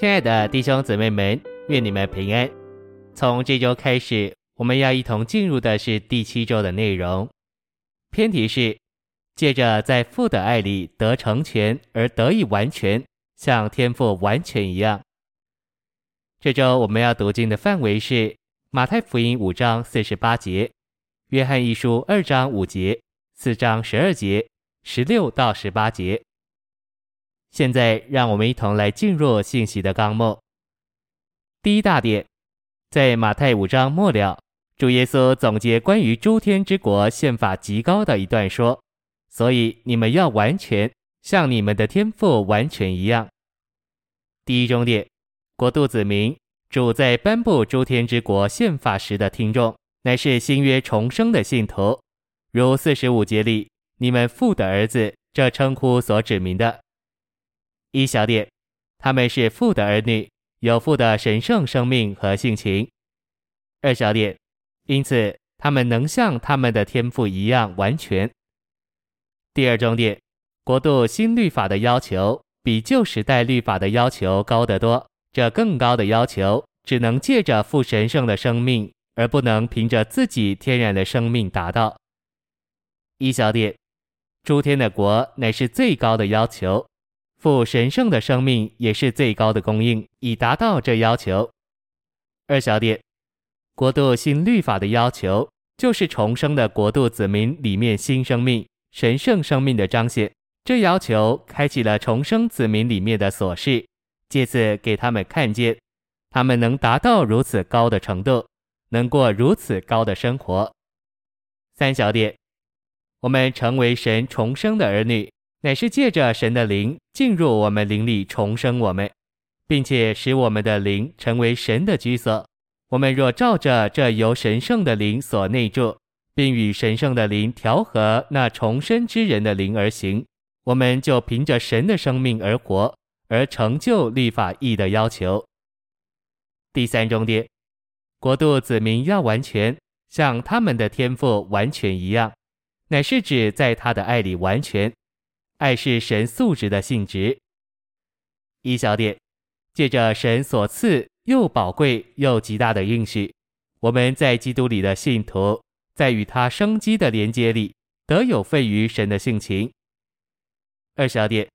亲爱的弟兄姊妹们，愿你们平安。从这周开始，我们要一同进入的是第七周的内容。篇题是借着在父的爱里得成全而得以完全，像天父完全一样。这周我们要读经的范围是马太福音五章四十八节、约翰一书二章五节、四章十二节、十六到十八节。现在，让我们一同来进入信息的纲目。第一大点，在马太五章末了，主耶稣总结关于诸天之国宪法极高的一段说：“所以你们要完全，像你们的天父完全一样。”第一中点，国度子民，主在颁布诸天之国宪法时的听众，乃是新约重生的信徒，如四十五节里，你们父的儿子这称呼所指明的。一小点，他们是父的儿女，有父的神圣生命和性情。二小点，因此他们能像他们的天赋一样完全。第二重点，国度新律法的要求比旧时代律法的要求高得多。这更高的要求只能借着父神圣的生命，而不能凭着自己天然的生命达到。一小点，诸天的国乃是最高的要求。父神圣的生命也是最高的供应，以达到这要求。二小点，国度新律法的要求，就是重生的国度子民里面新生命、神圣生命的彰显。这要求开启了重生子民里面的琐事，借此给他们看见，他们能达到如此高的程度，能过如此高的生活。三小点，我们成为神重生的儿女。乃是借着神的灵进入我们灵里重生我们，并且使我们的灵成为神的居所。我们若照着这由神圣的灵所内住，并与神圣的灵调和那重生之人的灵而行，我们就凭着神的生命而活，而成就律法义的要求。第三重点，国度子民要完全，像他们的天赋完全一样，乃是指在他的爱里完全。爱是神素质的性质。一小点，借着神所赐又宝贵又极大的应许，我们在基督里的信徒，在与他生机的连接里，得有份于神的性情。二小点，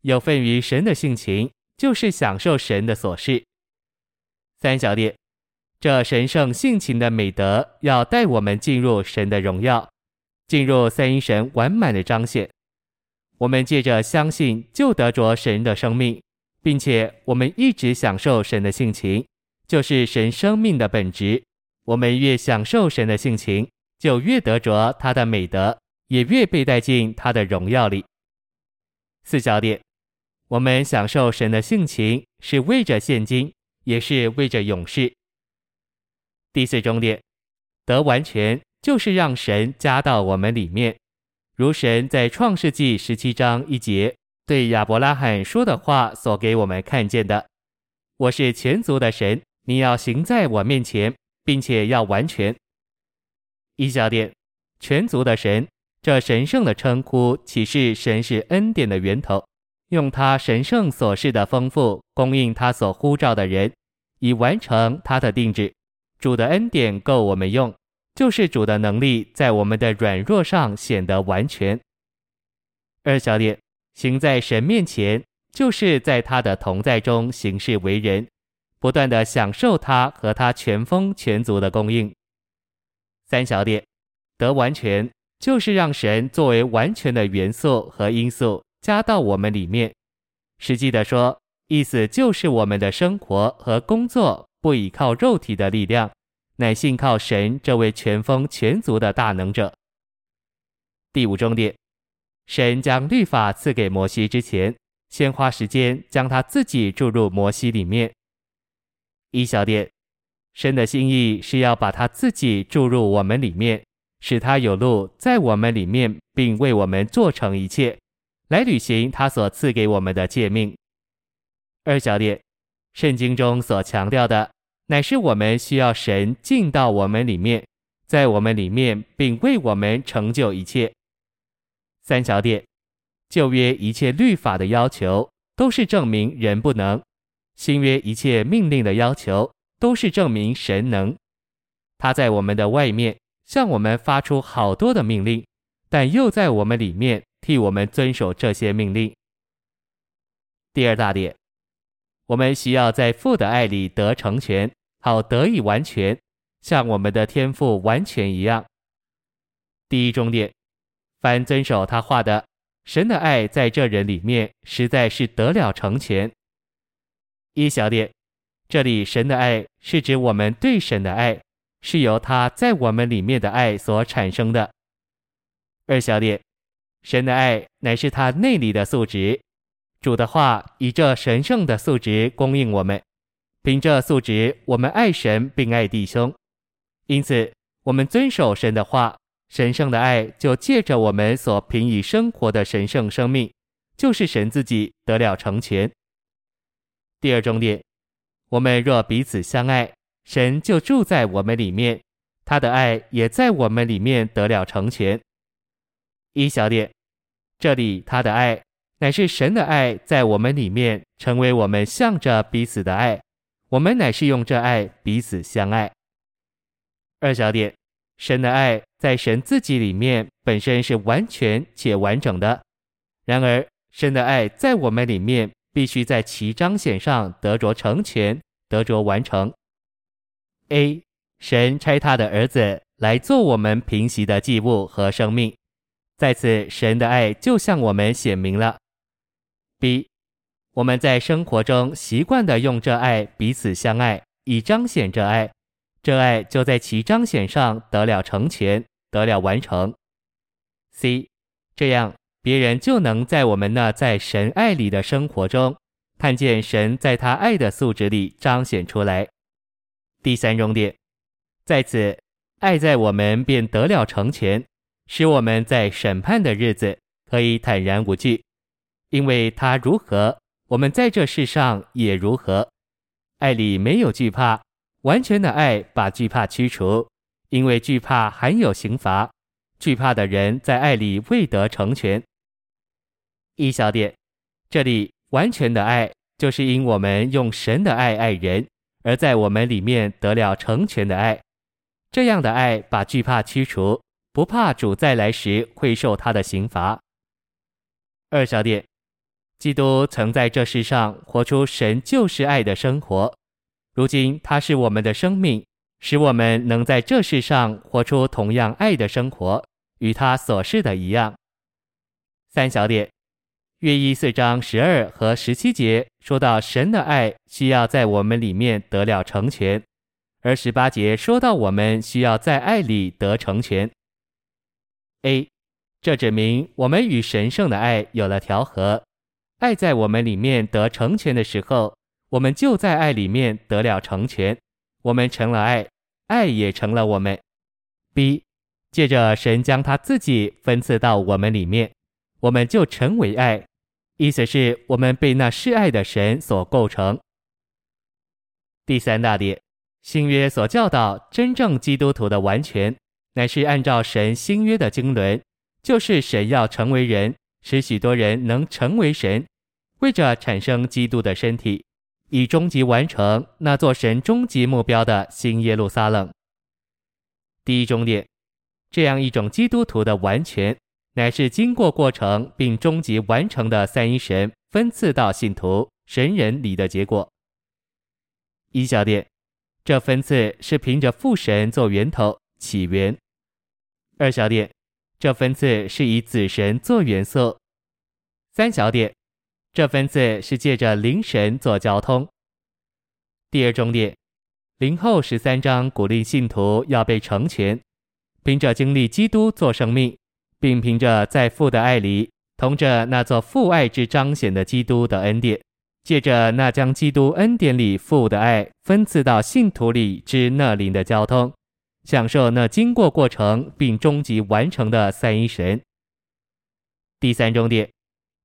有份于神的性情，就是享受神的所示。三小点，这神圣性情的美德，要带我们进入神的荣耀，进入三一神完满的彰显。我们借着相信，就得着神的生命，并且我们一直享受神的性情，就是神生命的本质。我们越享受神的性情，就越得着他的美德，也越被带进他的荣耀里。四小点，我们享受神的性情，是为着现今，也是为着永世。第四重点，得完全，就是让神加到我们里面。如神在创世纪十七章一节对亚伯拉罕说的话所给我们看见的：“我是全族的神，你要行在我面前，并且要完全。”一小点，全族的神，这神圣的称呼启示神是恩典的源头，用他神圣所示的丰富供应他所呼召的人，以完成他的定旨。主的恩典够我们用。就是主的能力在我们的软弱上显得完全。二小点，行在神面前，就是在他的同在中行事为人，不断地享受他和他全丰全足的供应。三小点，得完全，就是让神作为完全的元素和因素加到我们里面。实际的说，意思就是我们的生活和工作不依靠肉体的力量。乃信靠神这位全丰全足的大能者。第五重点，神将律法赐给摩西之前，先花时间将他自己注入摩西里面。一小点，神的心意是要把他自己注入我们里面，使他有路在我们里面，并为我们做成一切，来履行他所赐给我们的诫命。二小点，圣经中所强调的。乃是我们需要神进到我们里面，在我们里面，并为我们成就一切。三小点，旧约一切律法的要求，都是证明人不能；新约一切命令的要求，都是证明神能。他在我们的外面向我们发出好多的命令，但又在我们里面替我们遵守这些命令。第二大点，我们需要在父的爱里得成全，好得以完全，像我们的天赋完全一样。第一重点，凡遵守他话的，神的爱在这人里面实在是得了成全。一小点，这里神的爱是指我们对神的爱，是由他在我们里面的爱所产生的。二小点，神的爱乃是他内里的素质。主的话以这神圣的素质供应我们，凭这素质，我们爱神并爱弟兄。因此，我们遵守神的话，神圣的爱就借着我们所凭以生活的神圣生命，就是神自己得了成全。第二重点，我们若彼此相爱，神就住在我们里面，他的爱也在我们里面得了成全。一小点，这里他的爱。乃是神的爱在我们里面，成为我们向着彼此的爱。我们乃是用这爱彼此相爱。二小点，神的爱在神自己里面本身是完全且完整的。然而，神的爱在我们里面必须在其彰显上得着成全，得着完成。A，神差他的儿子来做我们平息的祭物和生命，在此神的爱就向我们显明了。B，我们在生活中习惯地用这爱彼此相爱，以彰显这爱，这爱就在其彰显上得了成全，得了完成。C，这样别人就能在我们那在神爱里的生活中，看见神在他爱的素质里彰显出来。第三重点，在此爱在我们便得了成全，使我们在审判的日子可以坦然无惧。因为他如何，我们在这世上也如何。爱里没有惧怕，完全的爱把惧怕驱除。因为惧怕含有刑罚，惧怕的人在爱里未得成全。一小点，这里完全的爱，就是因我们用神的爱爱人，而在我们里面得了成全的爱。这样的爱把惧怕驱除，不怕主再来时会受他的刑罚。二小点。基督曾在这世上活出神就是爱的生活，如今他是我们的生命，使我们能在这世上活出同样爱的生活，与他所示的一样。三小点，约一四章十二和十七节说到神的爱需要在我们里面得了成全，而十八节说到我们需要在爱里得成全。A，这指明我们与神圣的爱有了调和。爱在我们里面得成全的时候，我们就在爱里面得了成全，我们成了爱，爱也成了我们。B，借着神将他自己分赐到我们里面，我们就成为爱，意思是我们被那是爱的神所构成。第三大点，新约所教导真正基督徒的完全，乃是按照神新约的经纶，就是神要成为人，使许多人能成为神。为着产生基督的身体，以终极完成那座神终极目标的新耶路撒冷。第一重点，这样一种基督徒的完全，乃是经过过程并终极完成的三一神分赐到信徒神人里的结果。一小点，这分赐是凭着父神做源头起源；二小点，这分赐是以子神做元素；三小点。这分次是借着灵神做交通。第二重点，灵后十三章鼓励信徒要被成全，凭着经历基督做生命，并凭着在父的爱里，同着那座父爱之彰显的基督的恩典，借着那将基督恩典里父的爱分赐到信徒里之那灵的交通，享受那经过过程并终极完成的三一神。第三重点。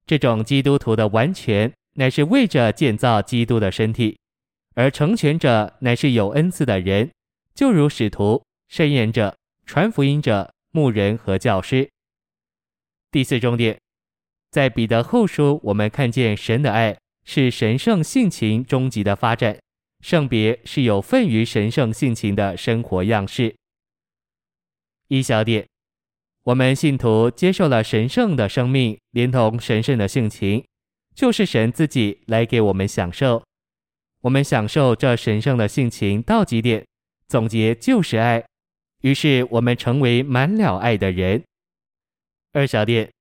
这种基督徒的完全，乃是为着建造基督的身体，而成全者乃是有恩赐的人，就如使徒、圣言者、传福音者、牧人和教师。第四重点，在彼得后书，我们看见神的爱是神圣性情终极的发展，圣别是有份于神圣性情的生活样式。一小点，我们信徒接受了神圣的生命，连同神圣的性情，就是神自己来给我们享受。我们享受这神圣的性情到极点，总结就是爱。于是我们成为满了爱的人。二小点，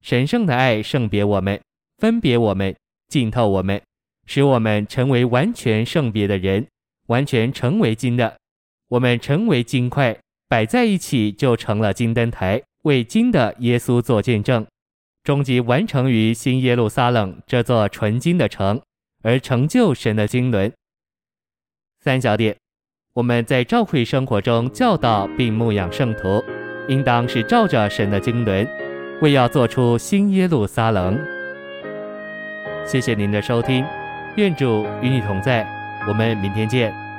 神圣的爱圣别我们，分别我们。浸透我们，使我们成为完全圣别的人，完全成为金的。我们成为金块，摆在一起就成了金灯台，为金的耶稣做见证，终极完成于新耶路撒冷这座纯金的城，而成就神的经纶。三小点，我们在教会生活中教导并牧养圣徒，应当是照着神的经纶，为要做出新耶路撒冷。谢谢您的收听，愿主与你同在，我们明天见。